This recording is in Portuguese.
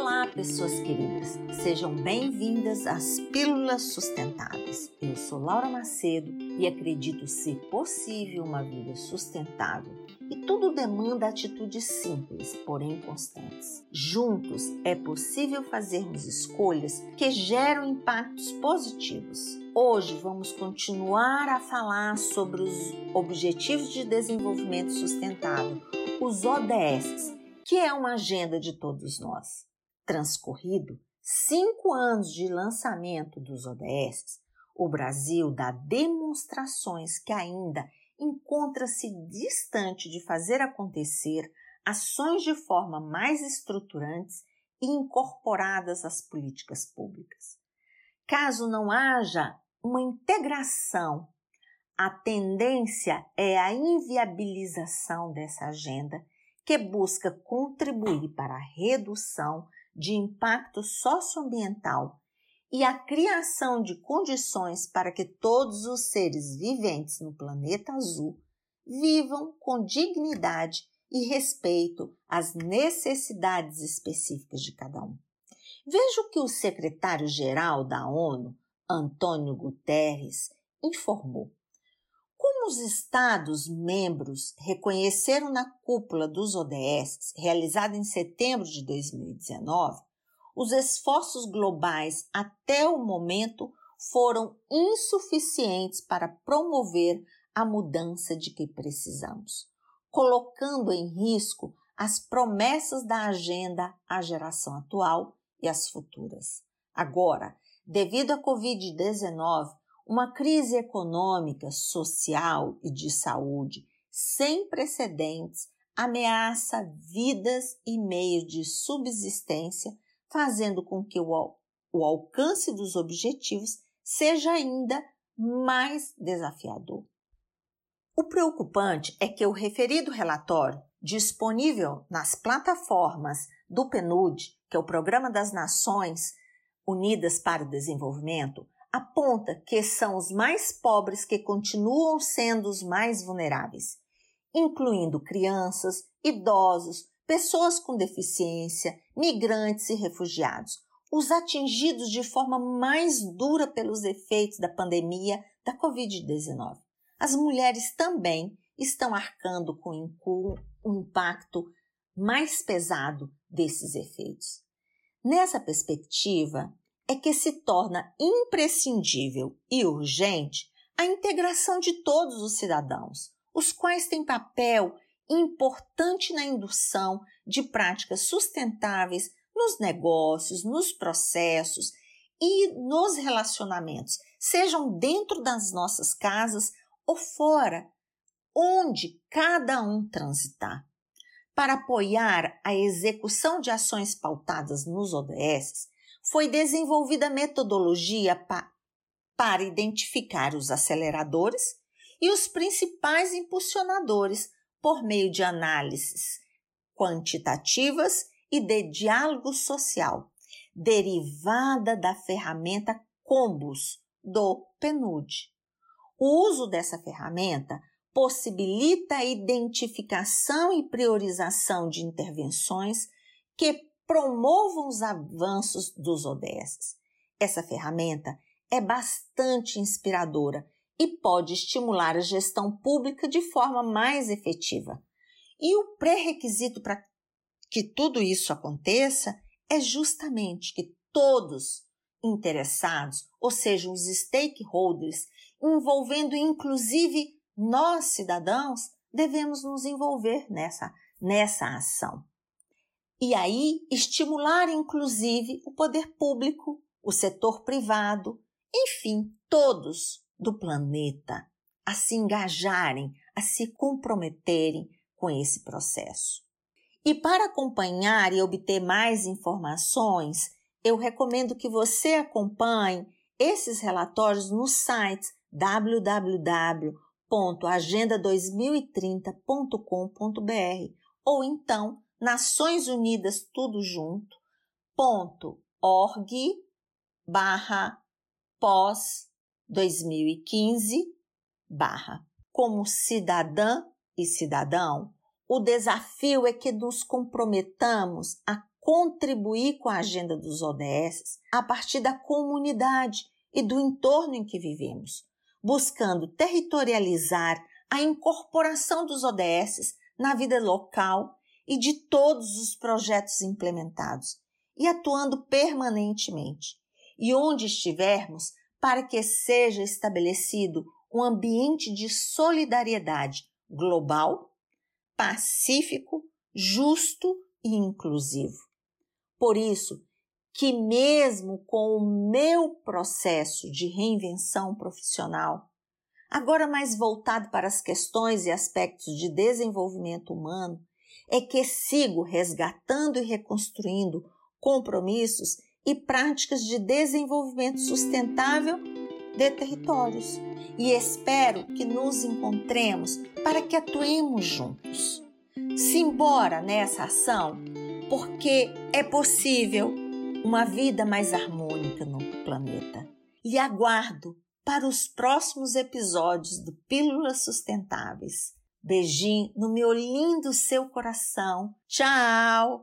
Olá, pessoas queridas. Sejam bem-vindas às Pílulas Sustentáveis. Eu sou Laura Macedo e acredito ser possível uma vida sustentável. E tudo demanda atitudes simples, porém constantes. Juntos é possível fazermos escolhas que geram impactos positivos. Hoje vamos continuar a falar sobre os Objetivos de Desenvolvimento Sustentável, os ODS, que é uma agenda de todos nós. Transcorrido cinco anos de lançamento dos ODS, o Brasil dá demonstrações que ainda encontra-se distante de fazer acontecer ações de forma mais estruturantes e incorporadas às políticas públicas. Caso não haja uma integração, a tendência é a inviabilização dessa agenda que busca contribuir para a redução de impacto socioambiental e a criação de condições para que todos os seres viventes no planeta azul vivam com dignidade e respeito às necessidades específicas de cada um. Veja o que o secretário-geral da ONU, Antônio Guterres, informou. Os Estados-membros reconheceram na cúpula dos ODS, realizada em setembro de 2019, os esforços globais até o momento foram insuficientes para promover a mudança de que precisamos, colocando em risco as promessas da agenda à geração atual e às futuras. Agora, devido à Covid-19, uma crise econômica, social e de saúde sem precedentes ameaça vidas e meios de subsistência, fazendo com que o, o alcance dos objetivos seja ainda mais desafiador. O preocupante é que o referido relatório, disponível nas plataformas do PNUD, que é o Programa das Nações Unidas para o Desenvolvimento, aponta que são os mais pobres que continuam sendo os mais vulneráveis, incluindo crianças, idosos, pessoas com deficiência, migrantes e refugiados, os atingidos de forma mais dura pelos efeitos da pandemia da Covid-19. As mulheres também estão arcando com o impacto mais pesado desses efeitos. Nessa perspectiva, é que se torna imprescindível e urgente a integração de todos os cidadãos, os quais têm papel importante na indução de práticas sustentáveis nos negócios, nos processos e nos relacionamentos, sejam dentro das nossas casas ou fora, onde cada um transitar. Para apoiar a execução de ações pautadas nos ODS, foi desenvolvida metodologia pa para identificar os aceleradores e os principais impulsionadores por meio de análises quantitativas e de diálogo social, derivada da ferramenta Combus do PNUD. O uso dessa ferramenta possibilita a identificação e priorização de intervenções que promovam os avanços dos ODS. Essa ferramenta é bastante inspiradora e pode estimular a gestão pública de forma mais efetiva. E o pré-requisito para que tudo isso aconteça é justamente que todos interessados, ou seja, os stakeholders, envolvendo inclusive nós cidadãos, devemos nos envolver nessa, nessa ação. E aí estimular inclusive o poder público, o setor privado, enfim, todos do planeta a se engajarem, a se comprometerem com esse processo. E para acompanhar e obter mais informações, eu recomendo que você acompanhe esses relatórios no site www.agenda2030.com.br ou então Nações Unidas tudo junto, ponto org barra pós 2015 barra. Como cidadã e cidadão, o desafio é que nos comprometamos a contribuir com a agenda dos ODS a partir da comunidade e do entorno em que vivemos, buscando territorializar a incorporação dos ODS na vida local e de todos os projetos implementados e atuando permanentemente. E onde estivermos, para que seja estabelecido um ambiente de solidariedade global, pacífico, justo e inclusivo. Por isso, que mesmo com o meu processo de reinvenção profissional, agora mais voltado para as questões e aspectos de desenvolvimento humano, é que sigo resgatando e reconstruindo compromissos e práticas de desenvolvimento sustentável de territórios. E espero que nos encontremos para que atuemos juntos. Simbora nessa ação, porque é possível uma vida mais harmônica no planeta. E aguardo para os próximos episódios do Pílulas Sustentáveis. Beijinho no meu lindo seu coração. Tchau!